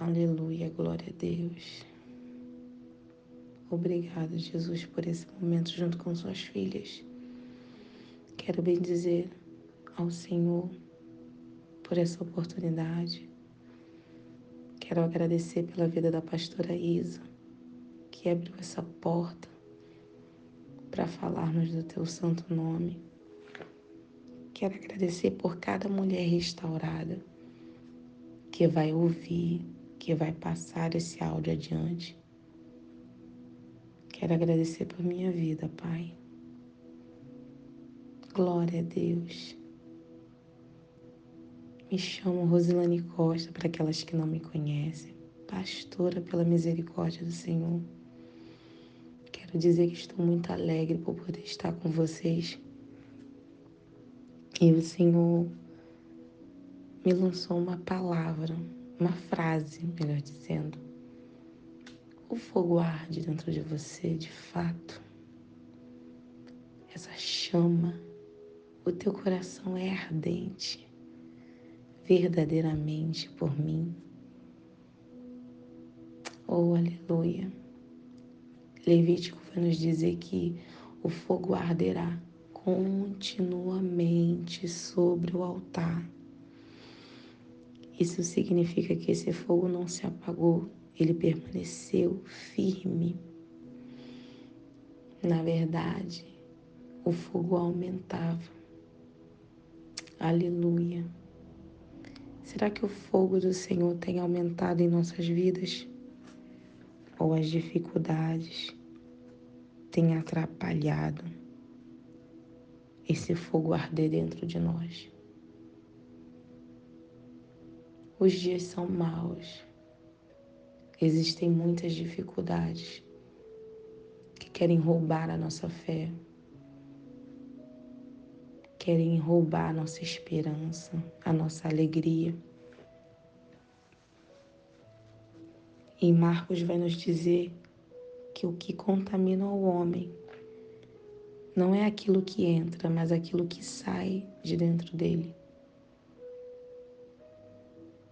Aleluia, glória a Deus. Obrigado, Jesus, por esse momento junto com suas filhas. Quero bem dizer ao Senhor por essa oportunidade. Quero agradecer pela vida da pastora Isa, que abriu essa porta para falarmos do teu santo nome. Quero agradecer por cada mulher restaurada que vai ouvir, que vai passar esse áudio adiante. Quero agradecer por minha vida, Pai. Glória a Deus. Me chamo Rosilane Costa, para aquelas que não me conhecem, pastora pela misericórdia do Senhor. Quero dizer que estou muito alegre por poder estar com vocês. E o Senhor me lançou uma palavra, uma frase, melhor dizendo. O fogo arde dentro de você, de fato. Essa chama, o teu coração é ardente verdadeiramente por mim. Oh, aleluia. Levítico vai nos dizer que o fogo arderá continuamente sobre o altar. Isso significa que esse fogo não se apagou, ele permaneceu firme. Na verdade, o fogo aumentava. Aleluia. Será que o fogo do Senhor tem aumentado em nossas vidas? Ou as dificuldades têm atrapalhado esse fogo arder dentro de nós? Os dias são maus, existem muitas dificuldades que querem roubar a nossa fé, querem roubar a nossa esperança, a nossa alegria. E Marcos vai nos dizer que o que contamina o homem não é aquilo que entra, mas aquilo que sai de dentro dele.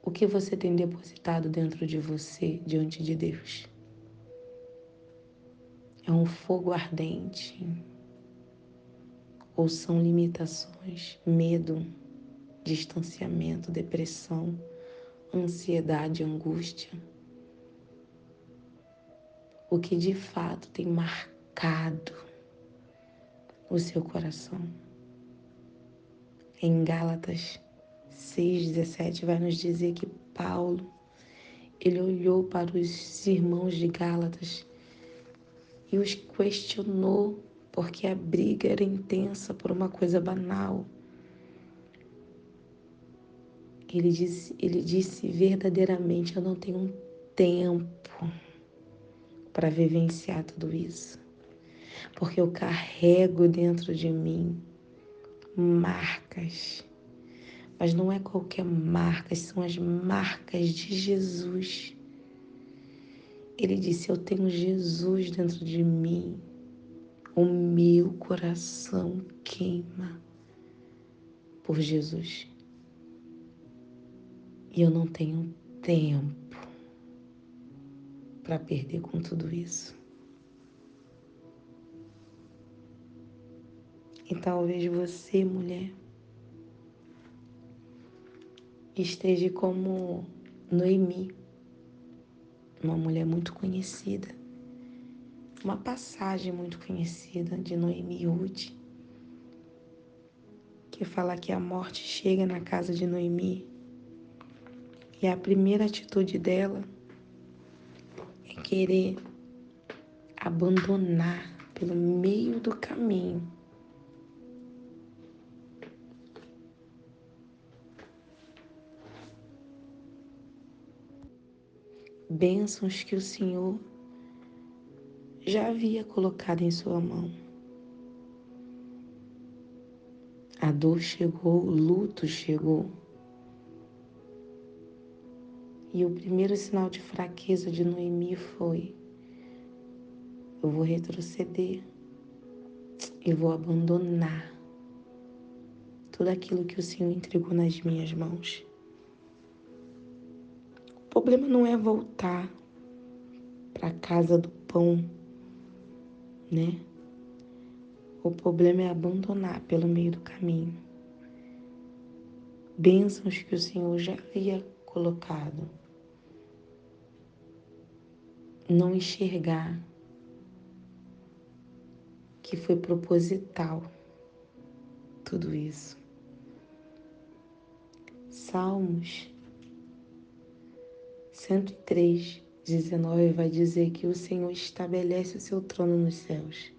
O que você tem depositado dentro de você diante de Deus? É um fogo ardente, ou são limitações, medo, distanciamento, depressão, ansiedade, angústia. O que de fato tem marcado o seu coração. Em Gálatas 6,17 vai nos dizer que Paulo ele olhou para os irmãos de Gálatas e os questionou porque a briga era intensa por uma coisa banal. Ele disse, ele disse verdadeiramente: Eu não tenho tempo para vivenciar tudo isso, porque eu carrego dentro de mim marcas, mas não é qualquer marcas, são as marcas de Jesus. Ele disse: Eu tenho Jesus dentro de mim o meu coração queima por Jesus. E eu não tenho tempo para perder com tudo isso. E talvez você, mulher, esteja como Noemi, uma mulher muito conhecida uma passagem muito conhecida de Noemi e Ruth, que fala que a morte chega na casa de Noemi e a primeira atitude dela é querer abandonar pelo meio do caminho bênçãos que o Senhor já havia colocado em sua mão. A dor chegou, o luto chegou. E o primeiro sinal de fraqueza de Noemi foi: eu vou retroceder, eu vou abandonar tudo aquilo que o Senhor entregou nas minhas mãos. Problema não é voltar para a casa do pão, né? O problema é abandonar pelo meio do caminho. Bênçãos que o Senhor já havia colocado. Não enxergar que foi proposital tudo isso. Salmos 103, 19 vai dizer que o Senhor estabelece o seu trono nos céus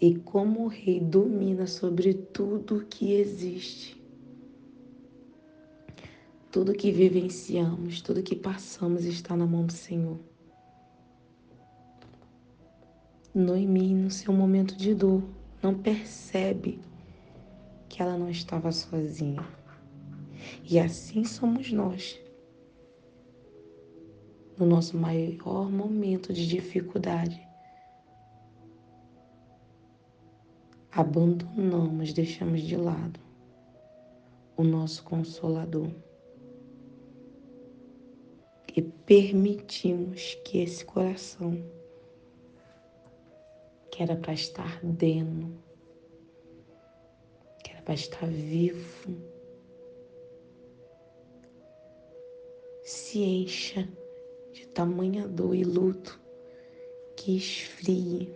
e como o rei domina sobre tudo que existe. Tudo que vivenciamos, tudo que passamos está na mão do Senhor. Noemi, no seu momento de dor, não percebe que ela não estava sozinha. E assim somos nós. No nosso maior momento de dificuldade, abandonamos, deixamos de lado o nosso consolador e permitimos que esse coração que era para estar ardendo, que era para estar vivo, se encha tamanha dor e luto que esfrie.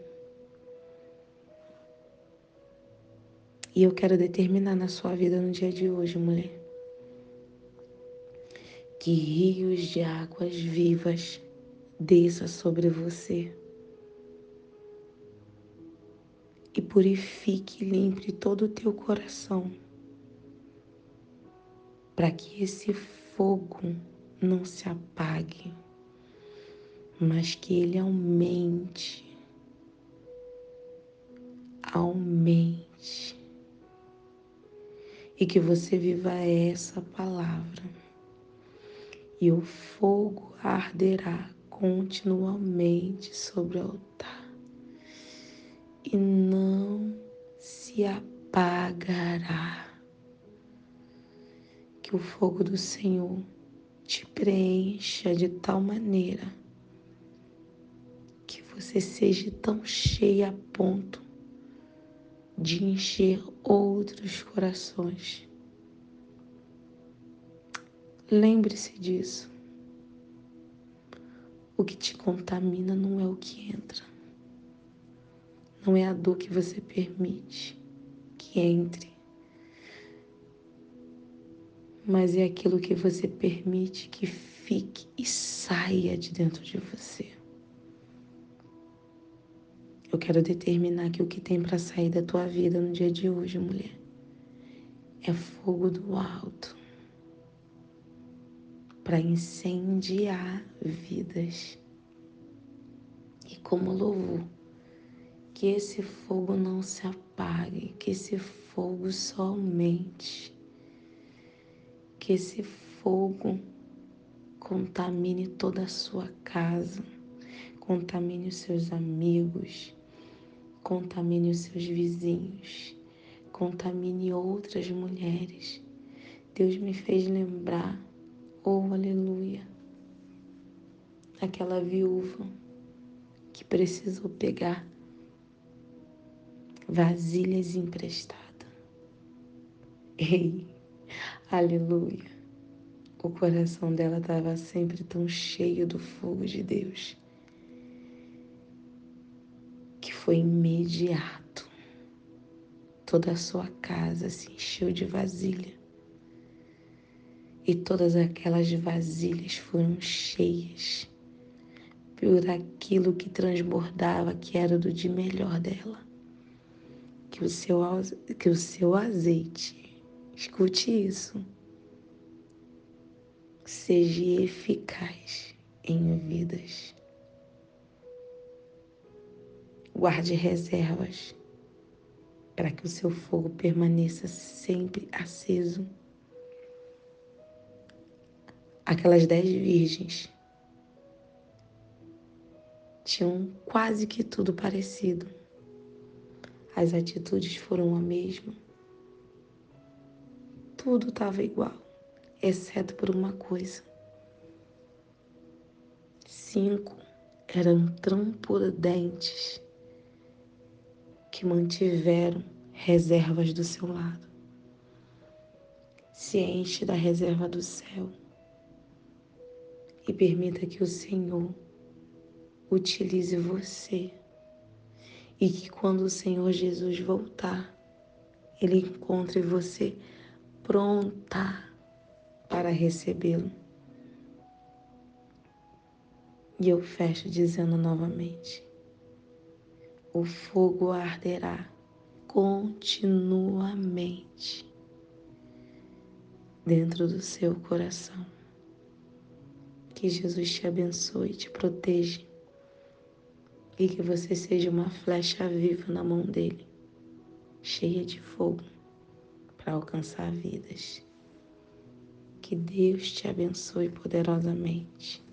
E eu quero determinar na sua vida no dia de hoje, mulher, que rios de águas vivas desça sobre você. e purifique e limpe todo o teu coração, para que esse fogo não se apague, mas que ele aumente, aumente, e que você viva essa palavra, e o fogo arderá continuamente sobre o altar. E não se apagará. Que o fogo do Senhor te preencha de tal maneira você seja tão cheia a ponto de encher outros corações. Lembre-se disso. O que te contamina não é o que entra. Não é a dor que você permite que entre, mas é aquilo que você permite que fique e saia de dentro de você. Eu quero determinar que o que tem para sair da tua vida no dia de hoje, mulher, é fogo do alto para incendiar vidas. E como louvor, que esse fogo não se apague, que esse fogo só aumente, que esse fogo contamine toda a sua casa, contamine os seus amigos, contamine os seus vizinhos, contamine outras mulheres. Deus me fez lembrar, oh aleluia, aquela viúva que precisou pegar vasilhas emprestadas. Ei, aleluia. O coração dela estava sempre tão cheio do fogo de Deus foi imediato. Toda a sua casa se encheu de vasilha. E todas aquelas vasilhas foram cheias por aquilo que transbordava, que era do de melhor dela que o seu, que o seu azeite, escute isso, seja eficaz em vidas. Guarde reservas para que o seu fogo permaneça sempre aceso. Aquelas dez virgens tinham quase que tudo parecido as atitudes foram a mesma. Tudo estava igual, exceto por uma coisa: cinco eram tão prudentes que mantiveram reservas do seu lado. Se enche da reserva do céu e permita que o Senhor utilize você e que quando o Senhor Jesus voltar, Ele encontre você pronta para recebê-lo. E eu fecho dizendo novamente: o fogo arderá continuamente dentro do seu coração. Que Jesus te abençoe te proteja e que você seja uma flecha viva na mão dele, cheia de fogo para alcançar vidas. Que Deus te abençoe poderosamente.